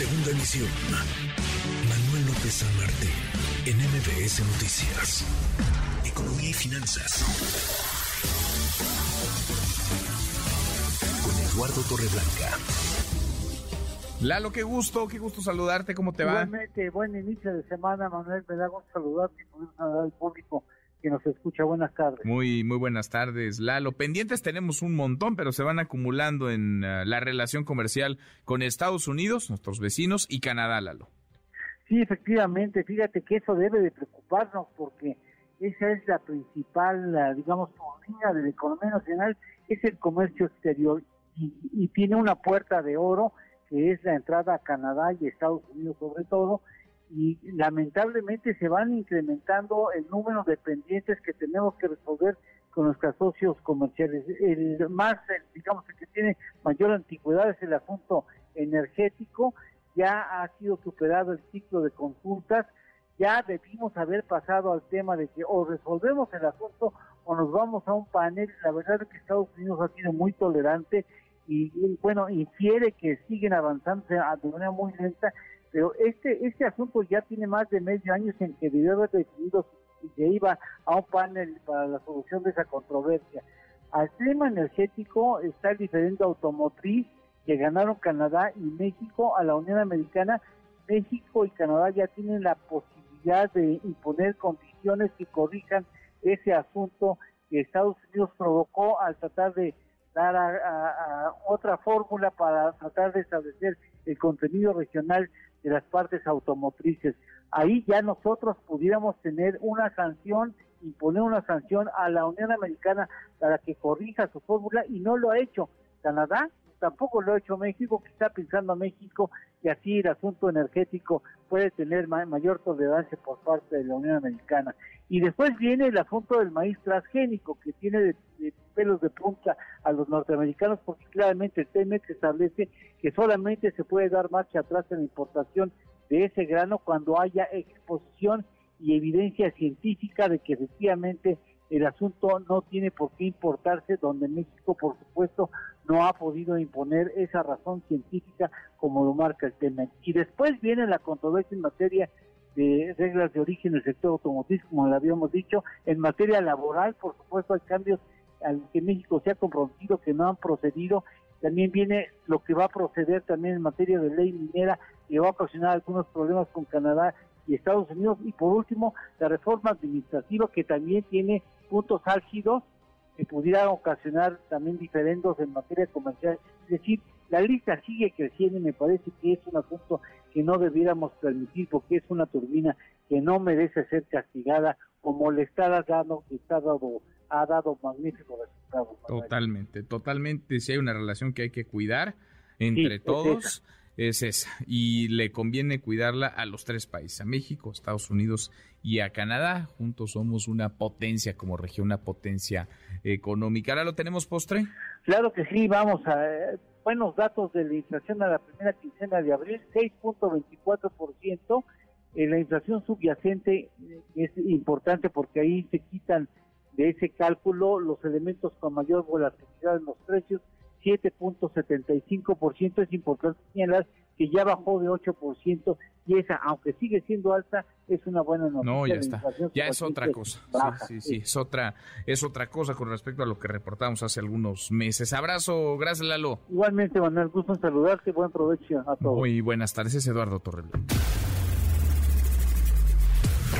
Segunda emisión. Manuel López San Martín, en MBS Noticias. Economía y finanzas. Con Eduardo Torreblanca. Lalo, qué gusto, qué gusto saludarte, ¿cómo te va? Igualmente, buen inicio de semana, Manuel, me da gusto saludarte y poder saludar al público que nos escucha. Buenas tardes. Muy, muy buenas tardes, Lalo. Pendientes tenemos un montón, pero se van acumulando en uh, la relación comercial con Estados Unidos, nuestros vecinos, y Canadá, Lalo. Sí, efectivamente, fíjate que eso debe de preocuparnos porque esa es la principal, la, digamos, línea de la economía nacional, es el comercio exterior y, y tiene una puerta de oro que es la entrada a Canadá y Estados Unidos sobre todo, y lamentablemente se van incrementando el número de pendientes que tenemos que resolver con nuestros socios comerciales. El más, digamos, el que tiene mayor antigüedad es el asunto energético, ya ha sido superado el ciclo de consultas, ya debimos haber pasado al tema de que o resolvemos el asunto o nos vamos a un panel. La verdad es que Estados Unidos ha sido muy tolerante y, y bueno, infiere que siguen avanzando de manera muy lenta pero este este asunto ya tiene más de medio año en que debió haber decidido si se iba a un panel para la solución de esa controversia. Al tema energético está el diferente automotriz que ganaron Canadá y México a la Unión Americana. México y Canadá ya tienen la posibilidad de imponer condiciones que corrijan ese asunto que Estados Unidos provocó al tratar de dar a otra fórmula para tratar de establecer el contenido regional de las partes automotrices. Ahí ya nosotros pudiéramos tener una sanción, imponer una sanción a la Unión Americana para que corrija su fórmula y no lo ha hecho. Canadá tampoco lo ha hecho México, que está pensando a México y así el asunto energético puede tener ma mayor tolerancia por parte de la Unión Americana. Y después viene el asunto del maíz transgénico, que tiene de, de pelos de punta a los norteamericanos, porque claramente el TEMEX establece que solamente se puede dar marcha atrás en la importación de ese grano cuando haya exposición y evidencia científica de que efectivamente el asunto no tiene por qué importarse, donde México, por supuesto, no ha podido imponer esa razón científica como lo marca el tema. Y después viene la controversia en materia de reglas de origen del sector automotriz, como le habíamos dicho, en materia laboral, por supuesto, hay cambios al que México se ha comprometido que no han procedido. También viene lo que va a proceder también en materia de ley minera, que va a ocasionar algunos problemas con Canadá y Estados Unidos. Y por último, la reforma administrativa, que también tiene puntos álgidos que pudieran ocasionar también diferendos en materia comercial. Es decir, la lista sigue creciendo y me parece que es un asunto que no debiéramos permitir porque es una turbina que no merece ser castigada o molestada dado que está dado, ha dado magníficos resultados. Totalmente, totalmente. Si hay una relación que hay que cuidar entre sí, todos. Es es esa y le conviene cuidarla a los tres países, a México, Estados Unidos y a Canadá. Juntos somos una potencia como región, una potencia económica. ¿Ahora lo tenemos postre? Claro que sí, vamos a eh, buenos datos de la inflación a la primera quincena de abril, 6.24%. Eh, la inflación subyacente eh, es importante porque ahí se quitan de ese cálculo los elementos con mayor volatilidad en los precios 7.75%. Es importante señalar que ya bajó de 8% y esa, aunque sigue siendo alta, es una buena noticia. No, ya está. Ya es otra cosa. Baja, sí, sí, sí, es otra, es otra cosa con respecto a lo que reportamos hace algunos meses. Abrazo, gracias Lalo. Igualmente, Manuel, gusto en saludarte, buen provecho a todos. Muy buenas tardes, es Eduardo Torreblanca.